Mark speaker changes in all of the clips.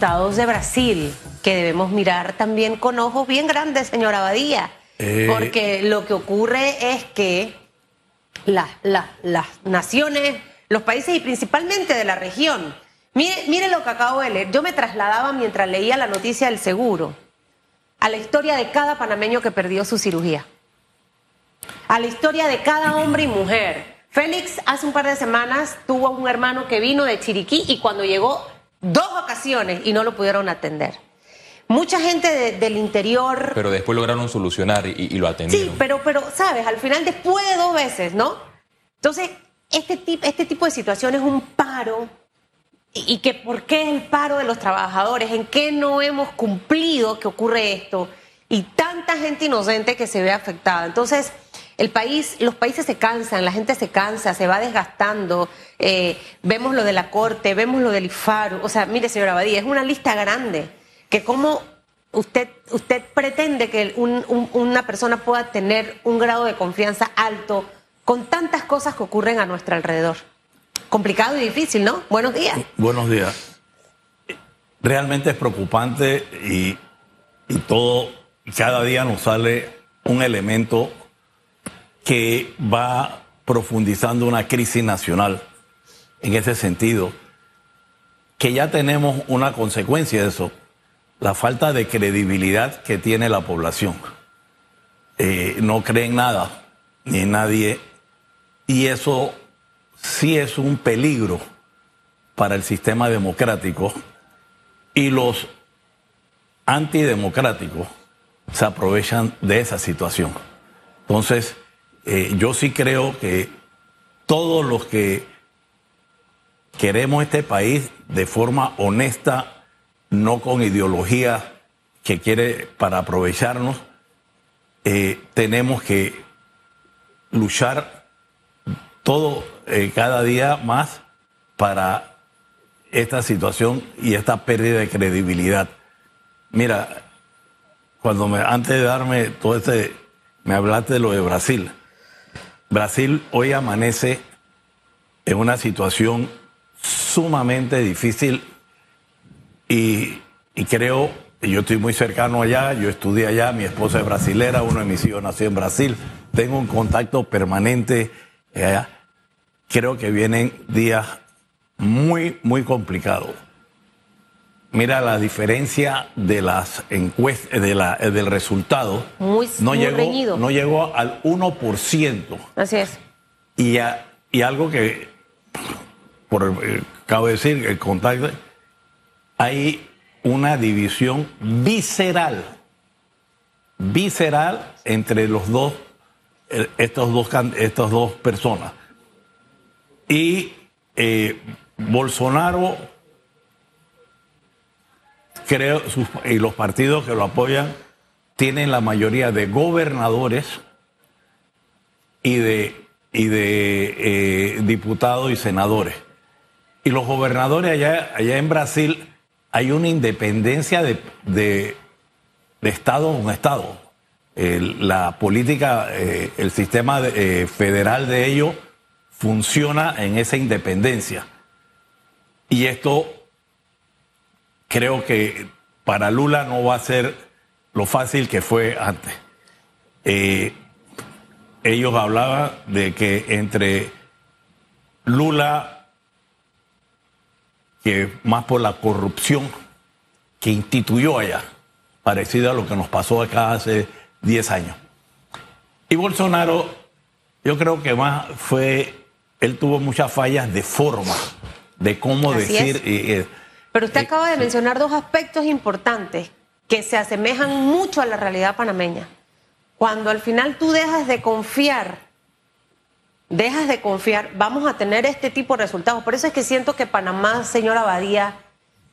Speaker 1: resultados de Brasil, que debemos mirar también con ojos bien grandes, señora Abadía.
Speaker 2: Eh.
Speaker 1: Porque lo que ocurre es que las, las, las naciones, los países y principalmente de la región, mire, mire lo que acabo de leer. Yo me trasladaba mientras leía la noticia del seguro a la historia de cada panameño que perdió su cirugía, a la historia de cada hombre y mujer. Félix hace un par de semanas tuvo un hermano que vino de Chiriquí y cuando llegó dos ocasiones y no lo pudieron atender. Mucha gente de- del interior
Speaker 3: Pero después lograron solucionar y, y lo atendieron.
Speaker 1: Sí, pero, pero, ¿sabes? Al final, después de dos veces, ¿no? Entonces, este, tip- este tipo de situación es un paro. ¿Y, y que por qué es el paro de los trabajadores? ¿En qué no hemos cumplido que ocurre esto? Y tanta gente inocente que se ve afectada. Entonces, el país, los países se cansan, la gente se cansa, se va desgastando. eh, vemos lo de la corte, vemos lo del IFARU. O sea, mire, señora Badía, es una lista grande. Que cómo usted, usted pretende que un- un- una persona pueda tener un grado de confianza alto con tantas cosas que ocurren a nuestro alrededor. Complicado y difícil, ¿no? Buenos días.
Speaker 2: Buenos días. Realmente es preocupante y, y todo, cada día nos sale un elemento que va profundizando una crisis nacional en ese sentido, que ya tenemos una consecuencia de eso, la falta de credibilidad que tiene la población. Eh, no creen nada, ni en nadie, y eso sí es un peligro para el sistema democrático y los antidemocráticos se aprovechan de esa situación. Entonces, eh, yo sí creo que todos los que queremos este país de forma honesta, no con ideología que quiere para aprovecharnos, eh, tenemos que luchar todo eh, cada día más para esta situación y esta pérdida de credibilidad. Mira, cuando me, antes de darme todo este, me hablaste de lo de Brasil. Brasil hoy amanece en una situación sumamente difícil y, y creo, yo estoy muy cercano allá, yo estudié allá, mi esposa es brasilera, uno de mis hijos nació en Brasil, tengo un contacto permanente allá. Creo que vienen días muy, muy complicados. Mira la diferencia de las encuestas, de la, del resultado.
Speaker 1: Muy-
Speaker 2: no
Speaker 1: muy
Speaker 2: llegó,
Speaker 1: reñido.
Speaker 2: no llegó al 1%.
Speaker 1: Así es.
Speaker 2: Y, a- y algo que, por eh, acabo de decir, el contacto, hay una división visceral, visceral entre los dos, eh, estos dos, estas dos personas. Y eh, Bolsonaro, creo, sus- y los partidos que lo apoyan, tienen la mayoría de gobernadores y de, y de eh, diputados y senadores. Y los gobernadores allá, allá en Brasil hay una independencia de, de, Estado a un Estado. La política, eh, el sistema eh, federal de ellos funciona en esa independencia. Y esto creo que para Lula no va a ser lo fácil que fue antes. Eh, ellos hablaban de que entre Lula, que más por la corrupción que instituyó allá, parecido a lo que nos pasó acá hace 10 años. Y Bolsonaro, yo creo que más fue, él tuvo muchas fallas de forma, de cómo
Speaker 1: Así
Speaker 2: decir.
Speaker 1: Pero usted acaba de mencionar dos aspectos importantes que se asemejan mucho a la realidad panameña. Cuando al final tú dejas de confiar, dejas de confiar, vamos a tener este tipo de resultados. Por eso es que siento que Panamá, señora Abadía,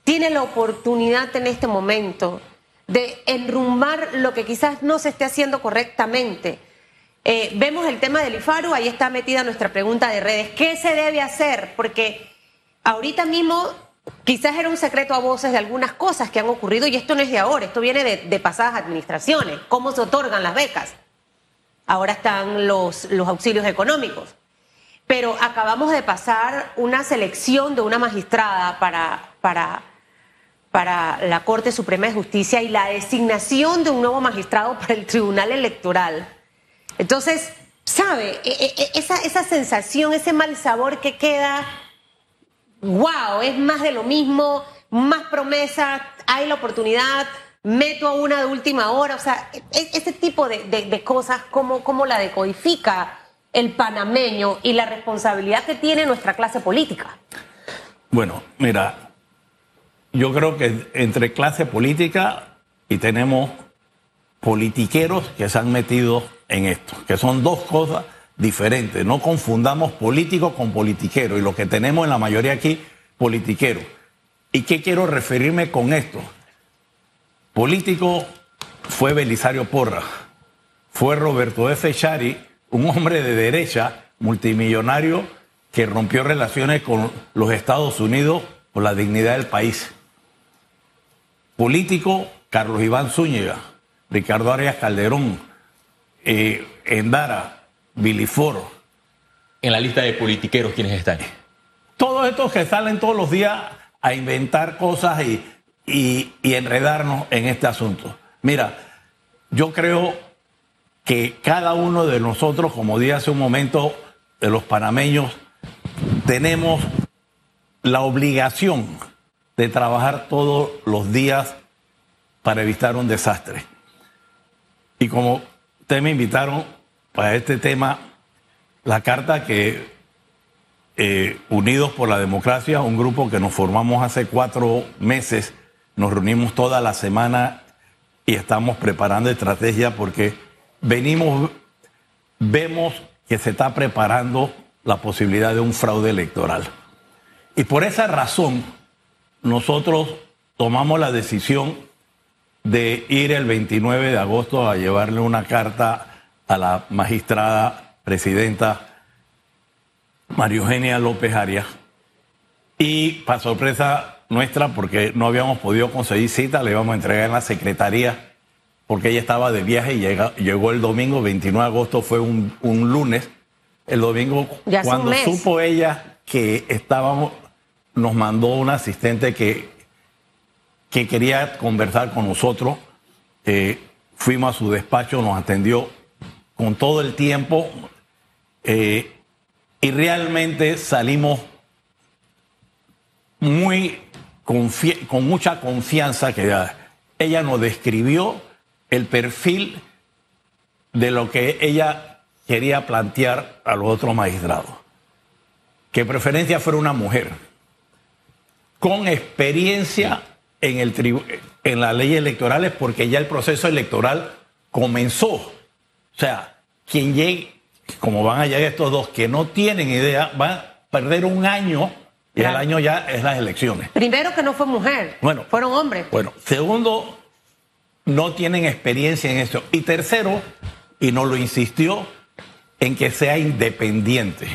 Speaker 1: tiene la oportunidad en este momento de enrumbar lo que quizás no se esté haciendo correctamente. Eh, vemos el tema del IFARU, ahí está metida nuestra pregunta de redes. ¿Qué se debe hacer? Porque ahorita mismo quizás era un secreto a voces de algunas cosas que han ocurrido y esto no es de ahora, esto viene de, pasadas administraciones, cómo se otorgan las becas. Ahora están los, los auxilios económicos. Pero acabamos de pasar una selección de una magistrada para, para, para la Corte Suprema de Justicia y la designación de un nuevo magistrado para el Tribunal Electoral. Entonces, ¿sabe? E, e, e, esa, esa sensación, ese mal sabor que queda, wow, es más de lo mismo, más promesa, hay la oportunidad, meto a una de última hora, o sea, ese tipo de, cosas, ¿cómo, ¿cómo la decodifica el panameño y la responsabilidad que tiene nuestra clase política?
Speaker 2: Bueno, mira, yo creo que entre clase política y tenemos politiqueros que se han metido en esto, que son dos cosas diferentes. No confundamos político con politiquero y lo que tenemos en la mayoría aquí, politiquero. ¿Y qué quiero referirme con esto? Político fue Belisario Porra, fue Roberto F. Chari, un hombre de derecha, multimillonario, que rompió relaciones con los Estados Unidos por la dignidad del país. Político, Carlos Iván Zúñiga, Ricardo Arias Calderón, eh, Endara, Viliforo.
Speaker 3: En la lista de politiqueros, ¿quiénes están?
Speaker 2: Todos estos que salen todos los días a inventar cosas y, y enredarnos en este asunto. Mira, yo creo que cada uno de nosotros, como dije hace un momento, de los panameños, tenemos la obligación de trabajar todos los días para evitar un desastre. Y como ustedes me invitaron para este tema, la carta que eh, Unidos por la Democracia, un grupo que nos formamos hace cuatro meses, nos reunimos toda la semana y estamos preparando estrategia porque venimos, vemos que se está preparando la posibilidad de un fraude electoral. Y por esa razón, nosotros tomamos la decisión de ir el 29 de agosto a llevarle una carta a la magistrada presidenta María Eugenia López Arias. Y para sorpresa nuestra, porque no habíamos podido conseguir cita, le íbamos a entregar en la secretaría, porque ella estaba de viaje y llegó, el domingo, 29 de agosto, fue un, lunes. El domingo, cuando supo ella que estábamos, nos mandó un asistente que que quería conversar con nosotros. Eh, fuimos a su despacho, nos atendió con todo el tiempo eh, y realmente salimos muy con mucha confianza que ella nos describió el perfil de lo que ella quería plantear a los otros magistrados. Que preferencia fuera una mujer con experiencia en, el en las leyes electorales porque ya el proceso electoral comenzó. O sea, quien llegue, como van a llegar estos dos que no tienen idea, van a perder un año y el año ya es las elecciones.
Speaker 1: Primero que no fue mujer, bueno, fueron hombres.
Speaker 2: Bueno, segundo, no tienen experiencia en eso. Y tercero, y nos lo insistió, en que sea independiente.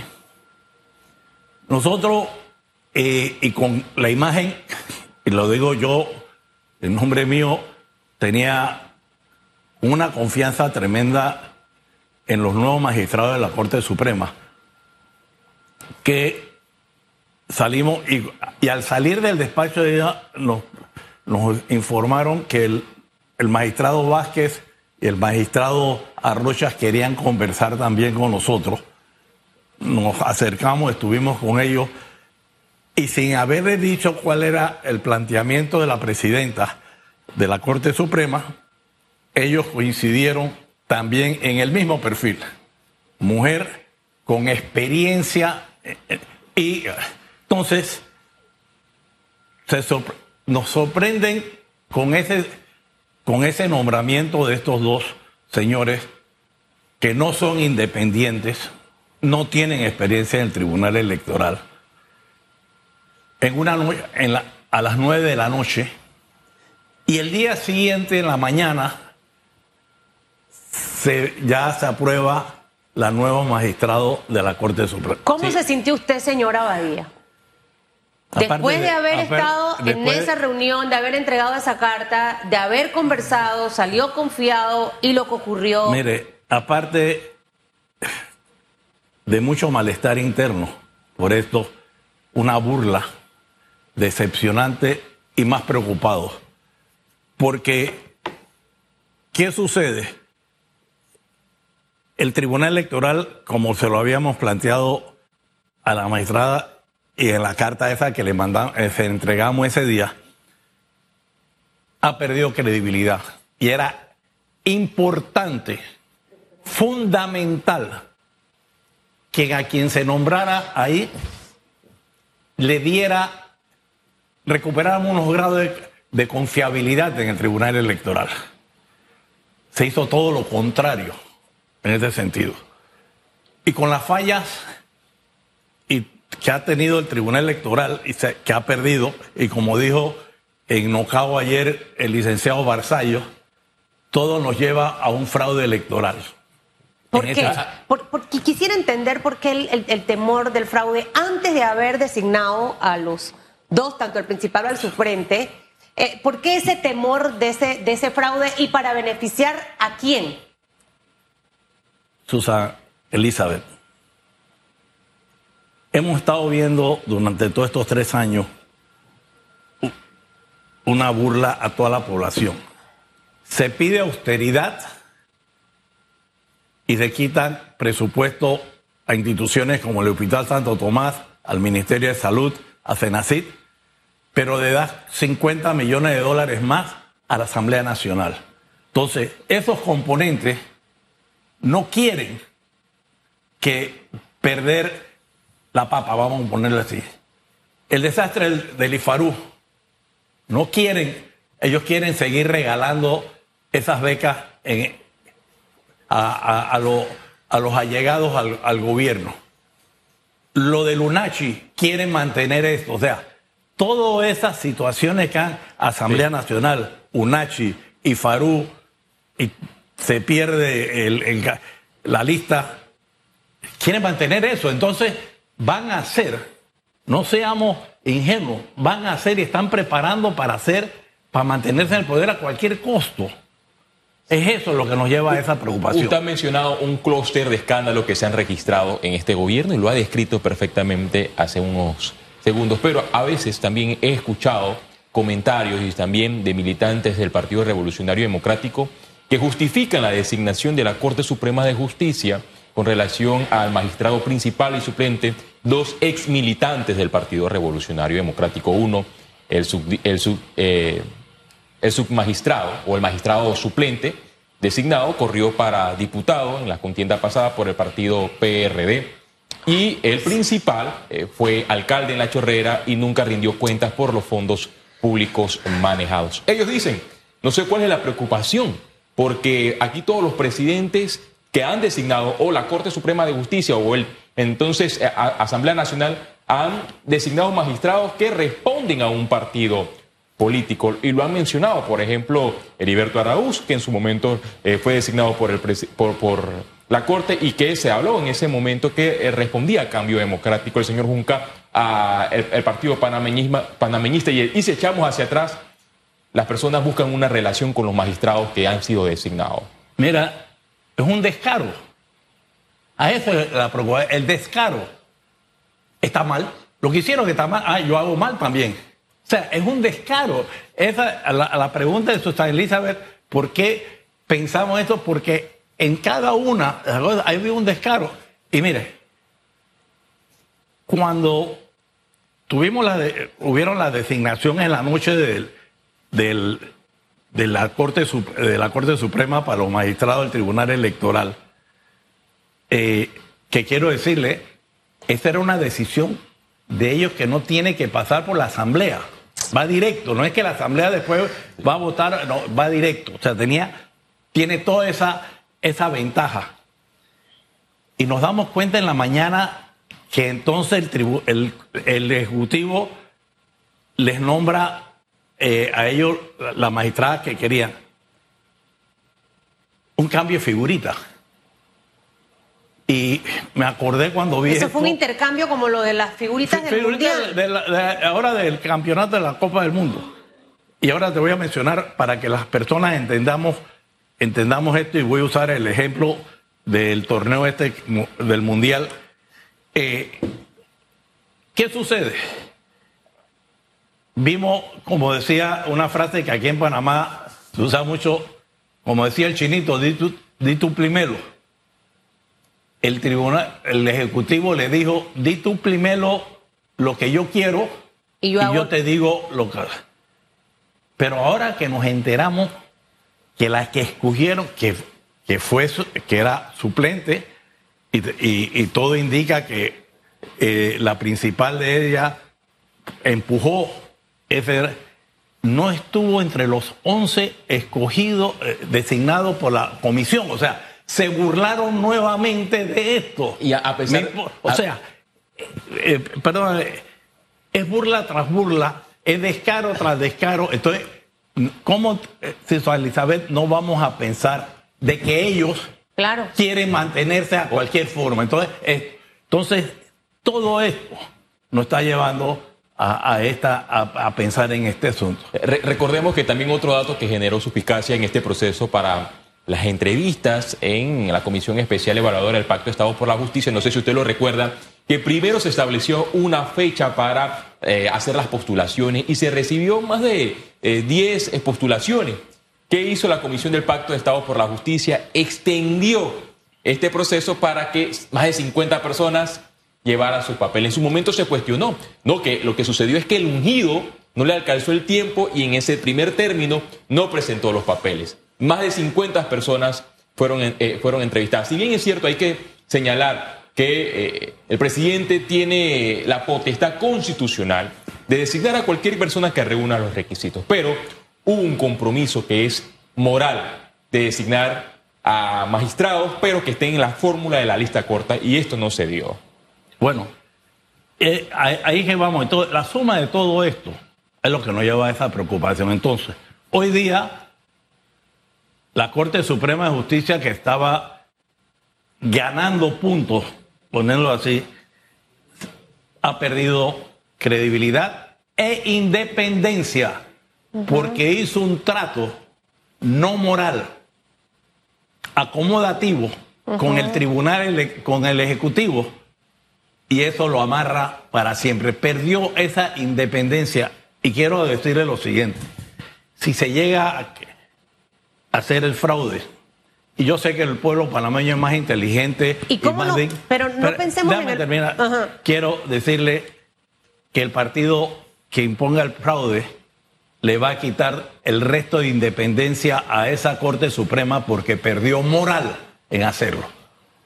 Speaker 2: Nosotros, eh, y con la imagen y lo digo yo, en nombre mío, tenía una confianza tremenda en los nuevos magistrados de la Corte Suprema, que salimos y, al salir del despacho de ella nos, informaron que el, magistrado Vázquez y el magistrado Arrochas querían conversar también con nosotros. Nos acercamos, estuvimos con ellos y sin haberle dicho cuál era el planteamiento de la presidenta de la Corte Suprema, ellos coincidieron también en el mismo perfil. Mujer con experiencia eh, eh, y entonces nos sorprenden con ese, con ese nombramiento de estos dos señores que no son independientes, no tienen experiencia en el Tribunal Electoral en una a las nueve de la noche y el día siguiente en la mañana se, ya se aprueba la nueva magistrado de la Corte Suprema.
Speaker 1: ¿Cómo se sintió usted, señora Badía? Después de, haber estado en esa reunión, de haber entregado esa carta, de haber conversado, salió confiado y lo que ocurrió.
Speaker 2: Mire, aparte de mucho malestar interno por esto, una burla decepcionante y más preocupados. Porque, ¿qué sucede? El Tribunal Electoral, como se lo habíamos planteado a la magistrada y en la carta esa que le mandamos, eh, se entregamos ese día, ha perdido credibilidad. Y era importante, fundamental, que a quien se nombrara ahí le diera, recuperáramos unos grados de, de confiabilidad en el Tribunal Electoral. Se hizo todo lo contrario en ese sentido. Y con las fallas y que ha tenido el Tribunal Electoral y se- que ha perdido, y como dijo en Nocao ayer el licenciado Barzallo, todo nos lleva a un fraude electoral.
Speaker 1: ¿Por qué? Por- porque quisiera entender por qué el, el- el temor del fraude antes de haber designado a los dos, tanto el principal o el suplente. eh, ¿Por qué ese temor de ese, de ese fraude y para beneficiar a quién?
Speaker 2: Susan Elizabeth. Hemos estado viendo durante todos estos tres años una burla a toda la población. Se pide austeridad y se quitan presupuesto a instituciones como el Hospital Santo Tomás, al Ministerio de Salud, a Senacid, pero le das 50 millones de dólares más a la Asamblea Nacional. Entonces, esos componentes no quieren que perder la papa, vamos a ponerlo así. El desastre del, del IFARU, no quieren, ellos quieren seguir regalando esas becas en- a, a- a lo- a los allegados al, al gobierno. Lo del UNACHI quieren mantener esto, o sea, todas esas situaciones que han Asamblea Nacional, UNACHI, IFARU, y se pierde la lista, quieren mantener eso. Entonces van a hacer, no seamos ingenuos, van a hacer y están preparando para hacer, para mantenerse en el poder a cualquier costo. Es eso lo que nos lleva a esa preocupación.
Speaker 3: Usted ha mencionado un clúster de escándalos que se han registrado en este gobierno y lo ha descrito perfectamente hace unos segundos, pero a veces también he escuchado comentarios y también de militantes del Partido Revolucionario Democrático que justifican la designación de la Corte Suprema de Justicia con relación al magistrado principal y suplente, dos ex militantes del Partido Revolucionario Democrático. Uno, el, sub- el sub- eh, el submagistrado o el magistrado suplente designado corrió para diputado en la contienda pasada por el partido PRD y el principal eh, fue alcalde en La Chorrera y nunca rindió cuentas por los fondos públicos manejados. Ellos dicen, no sé cuál es la preocupación, porque aquí todos los presidentes que han designado o la Corte Suprema de Justicia o el entonces eh, Asamblea Nacional han designado magistrados que responden a un partido político. Y lo han mencionado, por ejemplo, Heriberto Araúz, que en su momento eh, fue designado por, el por, la Corte y que se habló en ese momento que eh, respondía a cambio democrático el señor Junca a el, partido panameñista. Y, y si echamos hacia atrás, las personas buscan una relación con los magistrados que han sido designados.
Speaker 2: Mira, es un descaro. A eso es la preocupación. El descaro está mal. Lo que hicieron está mal, ah, yo hago mal también. O sea, es un descaro. Esa, la, la pregunta de Susana Elizabeth, ¿por qué pensamos esto? Porque en cada una hay un descaro. Y mire, cuando tuvimos la de- hubieron en la noche del, del- de, la Corte, de la Corte Suprema para los magistrados del Tribunal Electoral, eh, que quiero decirle, esta era una decisión de ellos que no tiene que pasar por la Asamblea. Va directo, no es que la Asamblea después va a votar, no, va directo. O sea, tenía, tiene toda esa, esa ventaja. Y nos damos cuenta en la mañana que entonces el, tribu- el, el Ejecutivo les nombra eh, a ellos la- magistrada que querían. Un cambio de figurita. Y me acordé cuando vi
Speaker 1: Eso fue un intercambio como lo de las figuritas del
Speaker 2: Figurita
Speaker 1: mundial.
Speaker 2: de la- de- ahora del campeonato de la Copa del Mundo. Y ahora te voy a mencionar para que las personas entendamos, entendamos esto y voy a usar el ejemplo del torneo este del mundial. Eh, ¿Qué sucede? Vimos, como decía una frase que aquí en Panamá se usa mucho, como decía el chinito, di tu, di tu primero. El tribunal, el ejecutivo le dijo, di tú primero lo que yo quiero
Speaker 1: Y
Speaker 2: y
Speaker 1: yo
Speaker 2: te digo lo que... Pero ahora que nos enteramos que la que escogieron, que, que, fue, que era suplente, y, y- y todo indica que eh, la principal de ella empujó ese no estuvo entre los 11 escogidos, eh, designados por la comisión. O sea, se burlaron nuevamente de esto.
Speaker 3: Y a- a pesar-
Speaker 2: Mi- O
Speaker 3: a-
Speaker 2: sea, eh, eh, perdón, eh, es burla tras burla, es descaro tras descaro. Entonces, ¿cómo, eh, César Elizabeth, no vamos a pensar de que ellos
Speaker 1: Claro.
Speaker 2: quieren mantenerse a cualquier forma. Entonces, eh, entonces todo esto nos está llevando a, esta, a, pensar en este asunto.
Speaker 3: Re- recordemos que también otro dato que generó suspicacia en este proceso para las entrevistas en la Comisión Especial Evaluadora del Pacto de Estado por la Justicia, no sé si usted lo recuerda, que primero se estableció una fecha para eh, hacer las postulaciones y se recibió más de eh, 10 postulaciones. ¿Qué hizo la Comisión del Pacto de Estado por la Justicia? Extendió este proceso para que más de 50 personas llevaran sus papeles. En su momento se cuestionó, no, que lo que sucedió es que el ungido no le alcanzó el tiempo y en ese primer término no presentó los papeles. Más de 50 personas fueron, eh, fueron entrevistadas. Si bien es cierto, hay que señalar que eh, el presidente tiene la potestad constitucional de designar a cualquier persona que reúna los requisitos, pero hubo un compromiso que es moral de designar a magistrados, pero que estén en la fórmula de la lista corta y esto no se dio.
Speaker 2: Bueno, eh, ahí que vamos. Entonces, la suma de todo esto es lo que nos lleva a esa preocupación. Entonces, hoy día, la Corte Suprema de Justicia que estaba ganando puntos, ponerlo así, ha perdido credibilidad e independencia porque hizo un trato no moral, acomodativo con el tribunal, con el ejecutivo, y eso lo amarra para siempre. Perdió esa independencia. Y quiero decirle lo siguiente, si se llega a hacer el fraude, y yo sé que el pueblo panameño es más inteligente
Speaker 1: ¿Y cómo
Speaker 2: más
Speaker 1: no? Pero no pensemos
Speaker 2: déjame
Speaker 1: en el-
Speaker 2: terminar.
Speaker 1: Ajá.
Speaker 2: Quiero decirle que el partido que imponga el fraude le va a quitar el resto de independencia a esa Corte Suprema porque perdió moral en hacerlo.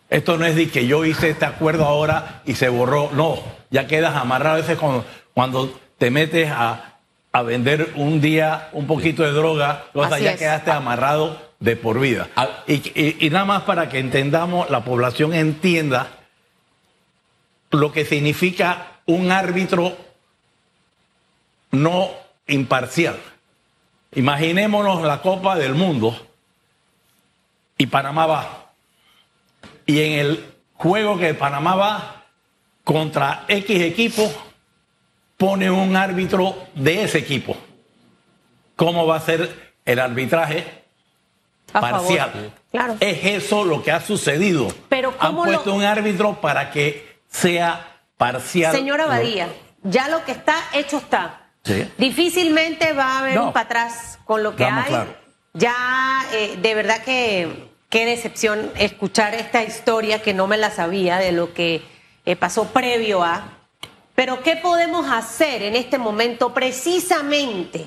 Speaker 2: Esto no es de que yo hice este acuerdo ahora y se borró. No, ya quedas amarrado. A veces cuando, cuando te metes a, a vender un día un poquito de droga, o sea,
Speaker 1: Así
Speaker 2: ya
Speaker 1: es.
Speaker 2: quedaste amarrado de por vida.
Speaker 3: Ah.
Speaker 2: Y, y- y nada más para que entendamos, la población entienda lo que significa un árbitro no imparcial. Imaginémonos la Copa del Mundo y Panamá va. Y en el juego que Panamá va contra X equipo, pone un árbitro de ese equipo. ¿Cómo va a ser el arbitraje?
Speaker 1: A favor.
Speaker 2: parcial.
Speaker 1: Claro.
Speaker 2: Es eso lo que ha sucedido.
Speaker 1: Pero
Speaker 2: Han
Speaker 1: ¿cómo lo-
Speaker 2: puesto un árbitro para que sea parcial.
Speaker 1: Señora Badía, ya lo que está hecho está.
Speaker 2: Sí.
Speaker 1: Difícilmente va a haber
Speaker 2: No.
Speaker 1: un para atrás con lo que hay.
Speaker 2: claros.
Speaker 1: Ya, eh, de verdad que qué decepción escuchar esta historia que no me la sabía de lo que eh, pasó previo a. Pero ¿qué podemos hacer en este momento precisamente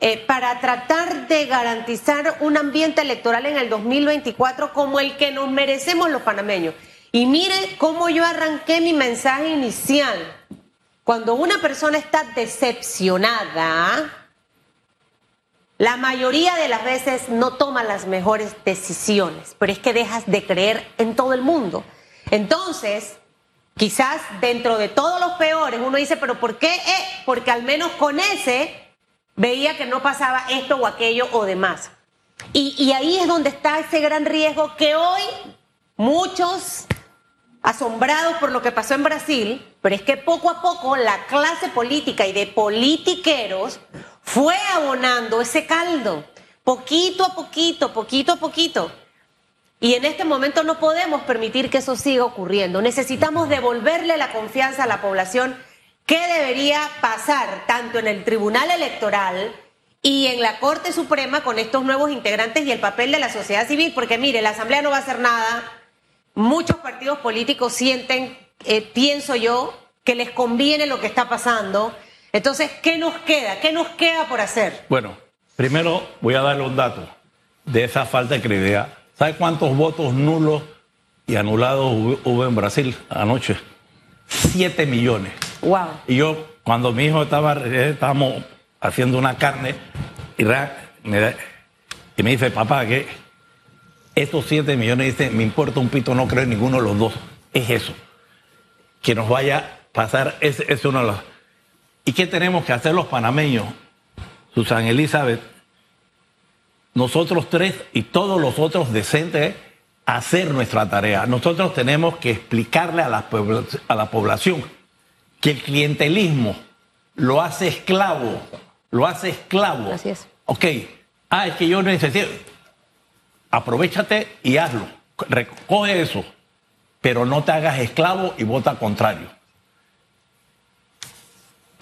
Speaker 1: eh, para tratar de garantizar un ambiente electoral en el 2024 como el que nos merecemos los panameños? Y mire cómo yo arranqué mi mensaje inicial. Cuando una persona está decepcionada, la mayoría de las veces no toma las mejores decisiones, pero es que dejas de creer en todo el mundo. Entonces, quizás dentro de todos los peores, uno dice, pero ¿por qué? Eh, porque al menos con ese veía que no pasaba esto o aquello o demás. Y ahí es donde está ese gran riesgo que hoy muchos asombrados por lo que pasó en Brasil, pero es que poco a poco la clase política y de politiqueros fue abonando ese caldo, poquito a poquito, poquito a poquito. Y en este momento no podemos permitir que eso siga ocurriendo. Necesitamos devolverle la confianza a la población qué debería pasar tanto en el Tribunal Electoral y en la Corte Suprema con estos nuevos integrantes y el papel de la sociedad civil, porque mire, la Asamblea no va a hacer nada, muchos partidos políticos sienten, eh, pienso yo, que les conviene lo que está pasando. Entonces, ¿qué nos queda? ¿Qué nos queda por hacer?
Speaker 2: Bueno, primero voy a darle un dato de esa falta de credibilidad. ¿Sabe cuántos votos nulos y anulados hubo en Brasil anoche? Siete millones.
Speaker 1: Wow.
Speaker 2: Y yo, cuando mi hijo estaba, estábamos haciendo una carne, y me, y me dice, papá, que estos siete millones, dice, me importa un pito, no creo en ninguno de los dos. Es eso. Que nos vaya a pasar, es, es uno de los... ¿Y qué tenemos que hacer los panameños? Susan Elizabeth, nosotros tres y todos los otros decentes, hacer nuestra tarea. Nosotros tenemos que explicarle a la, a la población que el clientelismo lo hace esclavo, lo hace esclavo.
Speaker 1: Así es.
Speaker 2: Ok, ah, es que yo necesito. Aprovechate y hazlo. Recoge eso, pero no te hagas esclavo y vota contrario.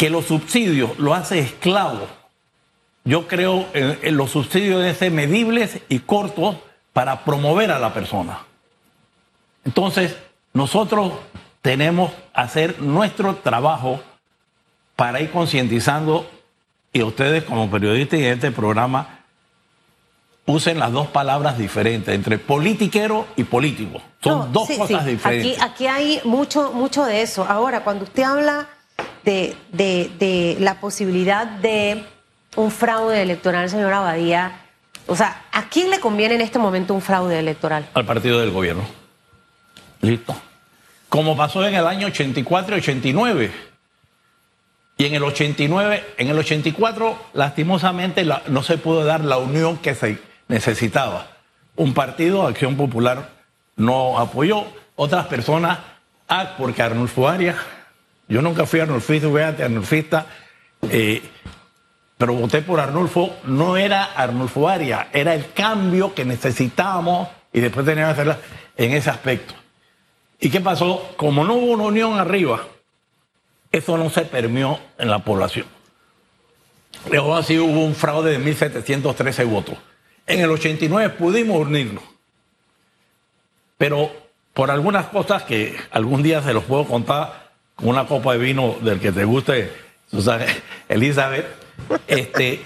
Speaker 2: Que los subsidios lo hace esclavo yo creo en, los subsidios deben ser medibles y cortos para promover a la persona. Entonces, nosotros tenemos que hacer nuestro trabajo para ir concientizando y ustedes como periodistas y en este programa usen las dos palabras diferentes entre politiquero y político. Son dos cosas diferentes.
Speaker 1: Aquí, hay mucho, mucho de eso. Ahora, cuando usted habla de la posibilidad de un fraude electoral, señor Abadía. O sea, ¿a quién le conviene en este momento un fraude electoral?
Speaker 2: Al partido del gobierno. Listo. Como pasó en el año 84 y 89. Y en el 89, en el 84, lastimosamente no se pudo dar la unión que se necesitaba. Un partido, Acción Popular, no apoyó. Otras personas, ah, porque Arnulfo Arias, yo nunca fui arnulfista, fui arnulfista, eh, pero voté por Arnulfo, no era Arnulfo Aria, era el cambio que necesitábamos y después teníamos que hacerla en ese aspecto. ¿Y qué pasó? Como no hubo una unión arriba, eso no se permió en la población. Luego así hubo un fraude de 1.713 votos. En el 89 pudimos unirnos. Pero por algunas cosas que algún día se los puedo contar con una copa de vino del que te guste, Susana Elizabeth, este,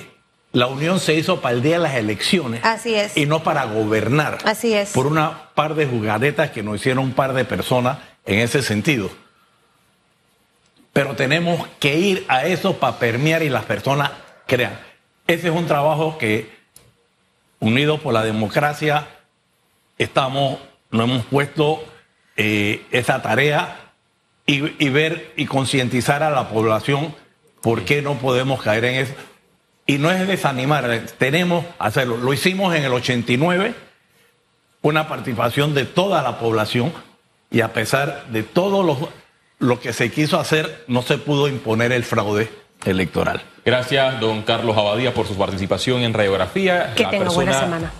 Speaker 2: la unión se hizo para el día de las elecciones.
Speaker 1: Así es.
Speaker 2: Y no para gobernar.
Speaker 1: Así es.
Speaker 2: Por una par de jugadetas que nos hicieron un par de personas en ese sentido. Pero tenemos que ir a eso para permear y las personas crean. Ese es un trabajo que, unidos por la democracia, estamos, nos hemos puesto eh, esa tarea y ver y concientizar a la población ¿Por qué no podemos caer en eso? Y no es desanimar, tenemos que hacerlo. Lo hicimos en el 89, una participación de toda la población y a pesar de todo lo, lo que se quiso hacer, no se pudo imponer el fraude electoral.
Speaker 3: Gracias, don Carlos Abadía, por su participación en Radiografía.
Speaker 1: Que tenga buena semana.